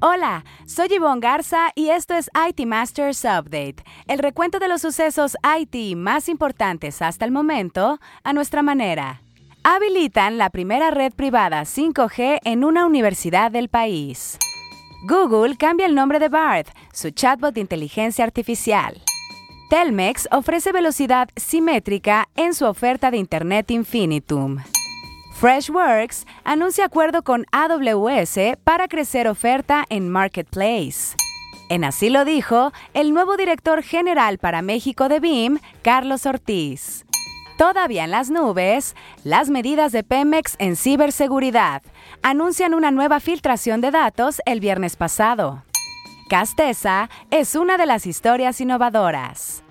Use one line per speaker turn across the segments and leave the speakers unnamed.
Hola, soy Yvonne Garza y esto es IT Masters Update, el recuento de los sucesos IT más importantes hasta el momento a nuestra manera. Habilitan la primera red privada 5G en una universidad del país. Google cambia el nombre de BART, su chatbot de inteligencia artificial. Telmex ofrece velocidad simétrica en su oferta de Internet Infinitum. Freshworks anuncia acuerdo con AWS para crecer oferta en Marketplace. En así lo dijo el nuevo director general para México de BIM, Carlos Ortiz. Todavía en las nubes, las medidas de Pemex en ciberseguridad anuncian una nueva filtración de datos el viernes pasado. Castesa es una de las historias innovadoras.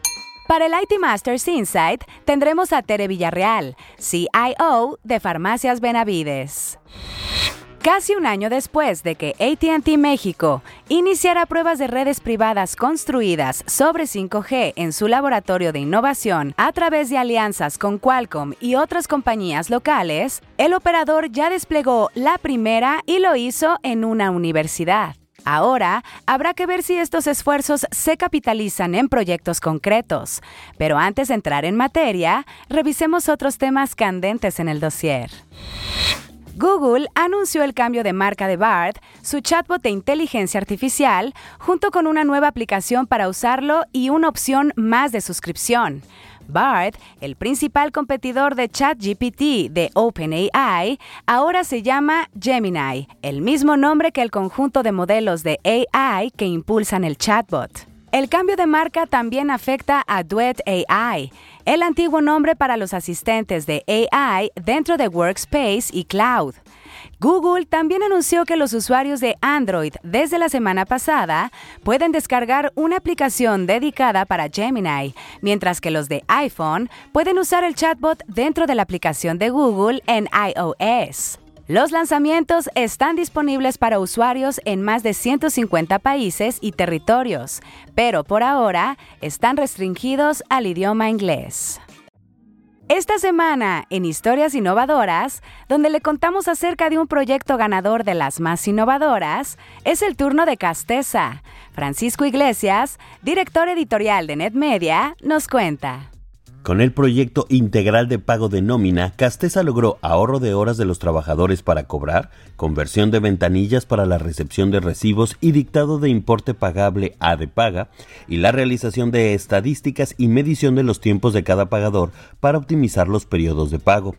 Para el IT Masters Insight tendremos a Tere Villarreal, CIO de Farmacias Benavides. Casi un año después de que ATT México iniciara pruebas de redes privadas construidas sobre 5G en su laboratorio de innovación a través de alianzas con Qualcomm y otras compañías locales, el operador ya desplegó la primera y lo hizo en una universidad. Ahora habrá que ver si estos esfuerzos se capitalizan en proyectos concretos. Pero antes de entrar en materia, revisemos otros temas candentes en el dossier. Google anunció el cambio de marca de BART, su chatbot de inteligencia artificial, junto con una nueva aplicación para usarlo y una opción más de suscripción. BART, el principal competidor de ChatGPT de OpenAI, ahora se llama Gemini, el mismo nombre que el conjunto de modelos de AI que impulsan el chatbot. El cambio de marca también afecta a Duet AI, el antiguo nombre para los asistentes de AI dentro de Workspace y Cloud. Google también anunció que los usuarios de Android desde la semana pasada pueden descargar una aplicación dedicada para Gemini, mientras que los de iPhone pueden usar el chatbot dentro de la aplicación de Google en iOS. Los lanzamientos están disponibles para usuarios en más de 150 países y territorios, pero por ahora están restringidos al idioma inglés. Esta semana, en Historias Innovadoras, donde le contamos acerca de un proyecto ganador de las más innovadoras, es el turno de Castesa. Francisco Iglesias, director editorial de NetMedia, nos cuenta.
Con el proyecto integral de pago de nómina, Castesa logró ahorro de horas de los trabajadores para cobrar, conversión de ventanillas para la recepción de recibos y dictado de importe pagable a de paga, y la realización de estadísticas y medición de los tiempos de cada pagador para optimizar los periodos de pago.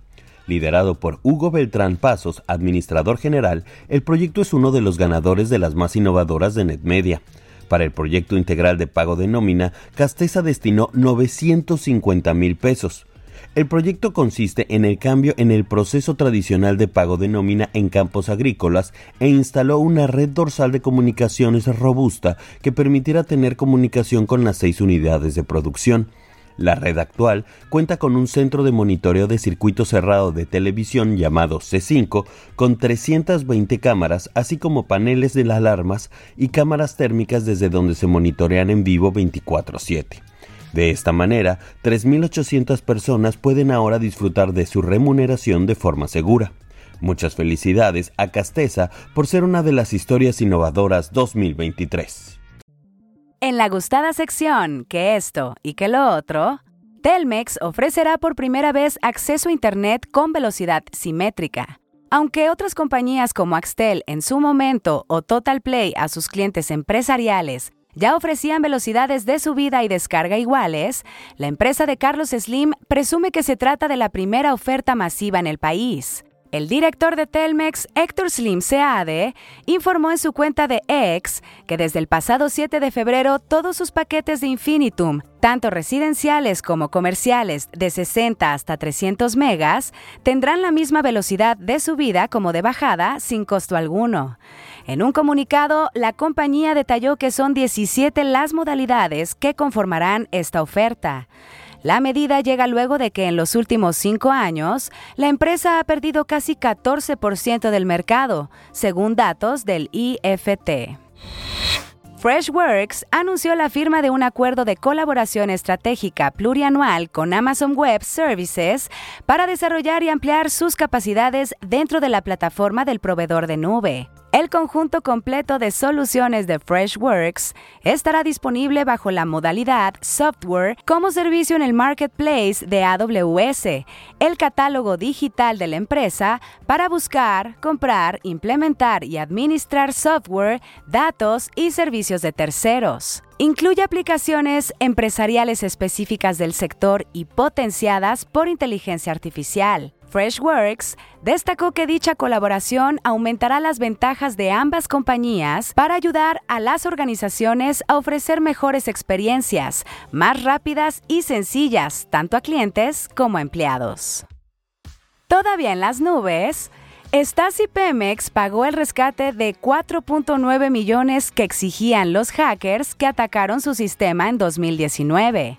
Liderado por Hugo Beltrán Pasos, administrador general, el proyecto es uno de los ganadores de las más innovadoras de NetMedia. Para el proyecto integral de pago de nómina, Castesa destinó 950 mil pesos. El proyecto consiste en el cambio en el proceso tradicional de pago de nómina en campos agrícolas e instaló una red dorsal de comunicaciones robusta que permitiera tener comunicación con las seis unidades de producción. La red actual cuenta con un centro de monitoreo de circuito cerrado de televisión llamado C5 con 320 cámaras, así como paneles de las alarmas y cámaras térmicas desde donde se monitorean en vivo 24/7. De esta manera, 3.800 personas pueden ahora disfrutar de su remuneración de forma segura. Muchas felicidades a Castesa por ser una de las historias innovadoras 2023.
En la gustada sección que esto y que lo otro, Telmex ofrecerá por primera vez acceso a Internet con velocidad simétrica. Aunque otras compañías como Axtel en su momento o Total Play a sus clientes empresariales ya ofrecían velocidades de subida y descarga iguales, la empresa de Carlos Slim presume que se trata de la primera oferta masiva en el país. El director de Telmex, Héctor Slim Seade, informó en su cuenta de X que desde el pasado 7 de febrero todos sus paquetes de Infinitum, tanto residenciales como comerciales de 60 hasta 300 megas, tendrán la misma velocidad de subida como de bajada sin costo alguno. En un comunicado, la compañía detalló que son 17 las modalidades que conformarán esta oferta. La medida llega luego de que en los últimos cinco años la empresa ha perdido casi 14% del mercado, según datos del IFT. Freshworks anunció la firma de un acuerdo de colaboración estratégica plurianual con Amazon Web Services para desarrollar y ampliar sus capacidades dentro de la plataforma del proveedor de nube. El conjunto completo de soluciones de Freshworks estará disponible bajo la modalidad software como servicio en el marketplace de AWS, el catálogo digital de la empresa para buscar, comprar, implementar y administrar software, datos y servicios de terceros. Incluye aplicaciones empresariales específicas del sector y potenciadas por inteligencia artificial. Freshworks destacó que dicha colaboración aumentará las ventajas de ambas compañías para ayudar a las organizaciones a ofrecer mejores experiencias, más rápidas y sencillas, tanto a clientes como a empleados. Todavía en las nubes, Stasi Pemex pagó el rescate de 4.9 millones que exigían los hackers que atacaron su sistema en 2019.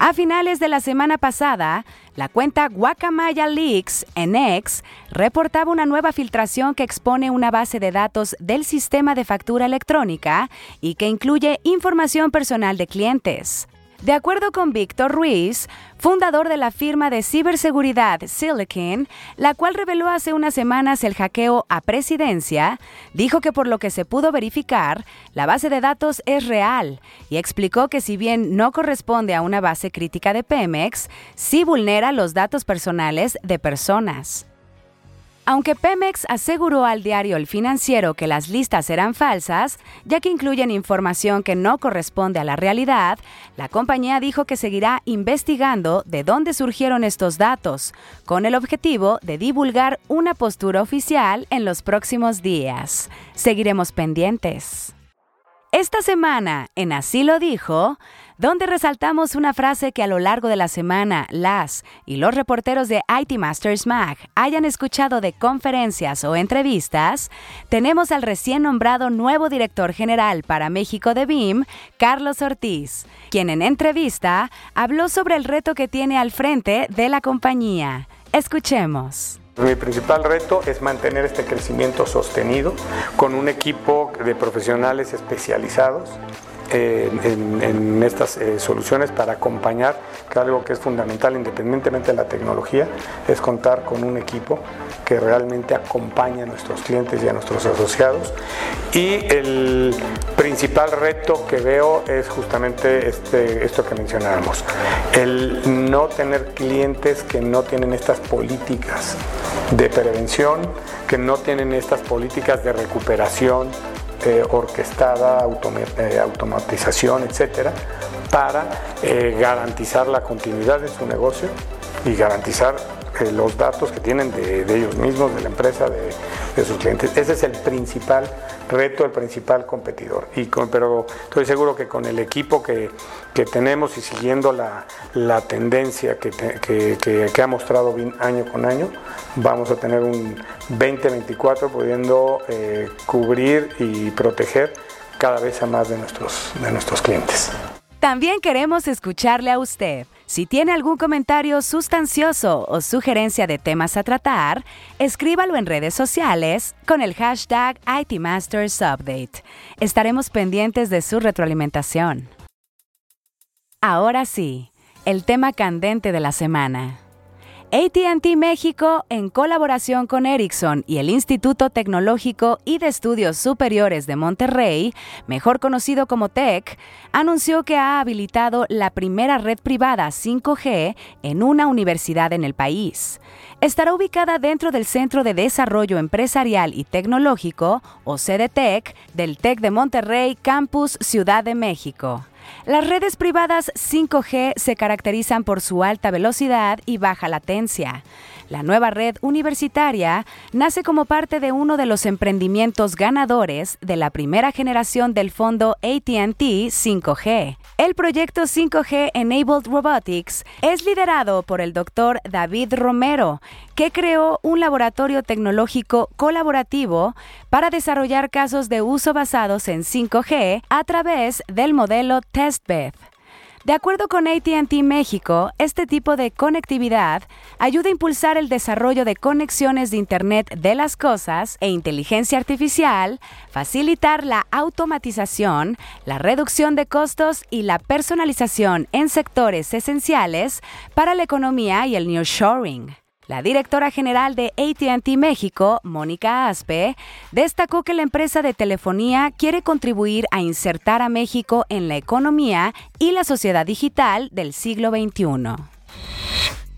A finales de la semana pasada, la cuenta Guacamaya Leaks en X reportaba una nueva filtración que expone una base de datos del sistema de factura electrónica y que incluye información personal de clientes. De acuerdo con Víctor Ruiz, fundador de la firma de ciberseguridad Silicon, la cual reveló hace unas semanas el hackeo a presidencia, dijo que por lo que se pudo verificar, la base de datos es real y explicó que si bien no corresponde a una base crítica de Pemex, sí vulnera los datos personales de personas. Aunque Pemex aseguró al diario El Financiero que las listas eran falsas, ya que incluyen información que no corresponde a la realidad, la compañía dijo que seguirá investigando de dónde surgieron estos datos, con el objetivo de divulgar una postura oficial en los próximos días. Seguiremos pendientes. Esta semana, en Así lo dijo, donde resaltamos una frase que a lo largo de la semana las y los reporteros de IT Masters Mag hayan escuchado de conferencias o entrevistas, tenemos al recién nombrado nuevo director general para México de BIM, Carlos Ortiz, quien en entrevista habló sobre el reto que tiene al frente de la compañía. Escuchemos.
Mi principal reto es mantener este crecimiento sostenido con un equipo de profesionales especializados en, estas eh, soluciones para acompañar, que algo que es fundamental independientemente de la tecnología, es contar con un equipo que realmente acompañe a nuestros clientes y a nuestros asociados. Y el principal reto que veo es justamente este, esto que mencionábamos, el no tener clientes que no tienen estas políticas de prevención, que no tienen estas políticas de recuperación, eh, orquestada, eh, automatización, etcétera, para eh, garantizar la continuidad de su negocio y garantizar los datos que tienen de, ellos mismos, de la empresa, de, sus clientes. Ese es el principal reto, el principal competidor. Y pero estoy seguro que con el equipo que, tenemos y siguiendo la, tendencia que, que, ha mostrado año con año, vamos a tener un 2024 pudiendo eh, cubrir y proteger cada vez a más de nuestros, de nuestros clientes.
También queremos escucharle a usted. Si tiene algún comentario sustancioso o sugerencia de temas a tratar, escríbalo en redes sociales con el hashtag ITMastersUpdate. Estaremos pendientes de su retroalimentación. Ahora sí, el tema candente de la semana. ATT México, en colaboración con Ericsson y el Instituto Tecnológico y de Estudios Superiores de Monterrey, mejor conocido como TEC, anunció que ha habilitado la primera red privada 5G en una universidad en el país. Estará ubicada dentro del Centro de Desarrollo Empresarial y Tecnológico, o CDTEC, del TEC de Monterrey Campus Ciudad de México. Las redes privadas 5G se caracterizan por su alta velocidad y baja latencia. La nueva red universitaria nace como parte de uno de los emprendimientos ganadores de la primera generación del fondo ATT 5G. El proyecto 5G Enabled Robotics es liderado por el doctor David Romero, que creó un laboratorio tecnológico colaborativo para desarrollar casos de uso basados en 5G a través del modelo TestBed. De acuerdo con ATT México, este tipo de conectividad ayuda a impulsar el desarrollo de conexiones de Internet de las Cosas e inteligencia artificial, facilitar la automatización, la reducción de costos y la personalización en sectores esenciales para la economía y el nearshoring. La directora general de ATT México, Mónica Aspe, destacó que la empresa de telefonía quiere contribuir a insertar a México en la economía y la sociedad digital del siglo XXI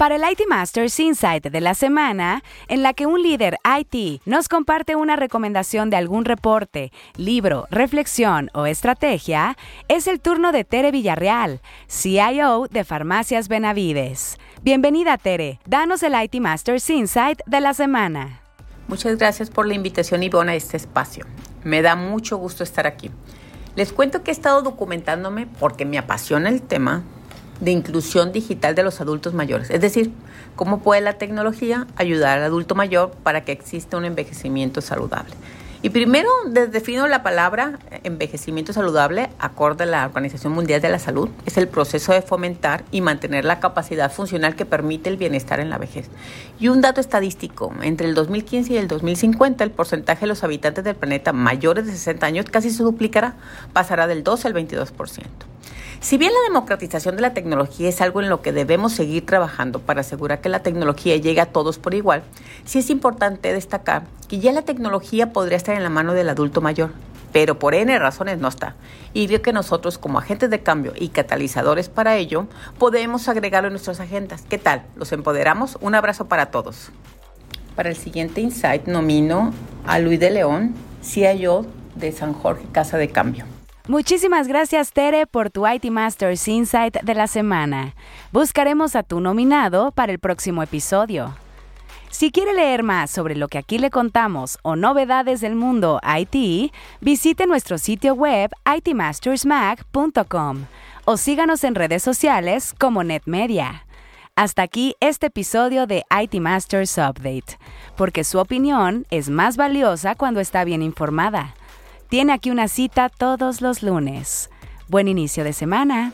para el IT Masters Insight de la semana, en la que un líder IT nos comparte una recomendación de algún reporte, libro, reflexión o estrategia, es el turno de Tere Villarreal, CIO de Farmacias Benavides. Bienvenida Tere, danos el IT Masters Insight de la semana.
Muchas gracias por la invitación Ivona a este espacio. Me da mucho gusto estar aquí. Les cuento que he estado documentándome porque me apasiona el tema de inclusión digital de los adultos mayores. Es decir, cómo puede la tecnología ayudar al adulto mayor para que exista un envejecimiento saludable. Y primero defino la palabra envejecimiento saludable acorde a la Organización Mundial de la Salud. Es el proceso de fomentar y mantener la capacidad funcional que permite el bienestar en la vejez. Y un dato estadístico, entre el 2015 y el 2050 el porcentaje de los habitantes del planeta mayores de 60 años casi se duplicará, pasará del 12 al 22%. Si bien la democratización de la tecnología es algo en lo que debemos seguir trabajando para asegurar que la tecnología llegue a todos por igual, sí es importante destacar que ya la tecnología podría estar en la mano del adulto mayor, pero por N razones no está. Y creo que nosotros como agentes de cambio y catalizadores para ello, podemos agregarlo en nuestras agendas. ¿Qué tal? ¿Los empoderamos? Un abrazo para todos. Para el siguiente insight nomino a Luis de León, CIO de San Jorge Casa de Cambio.
Muchísimas gracias Tere por tu IT Masters Insight de la semana. Buscaremos a tu nominado para el próximo episodio. Si quiere leer más sobre lo que aquí le contamos o novedades del mundo IT, visite nuestro sitio web itmastersmac.com o síganos en redes sociales como NetMedia. Hasta aquí este episodio de IT Masters Update, porque su opinión es más valiosa cuando está bien informada. Tiene aquí una cita todos los lunes. Buen inicio de semana.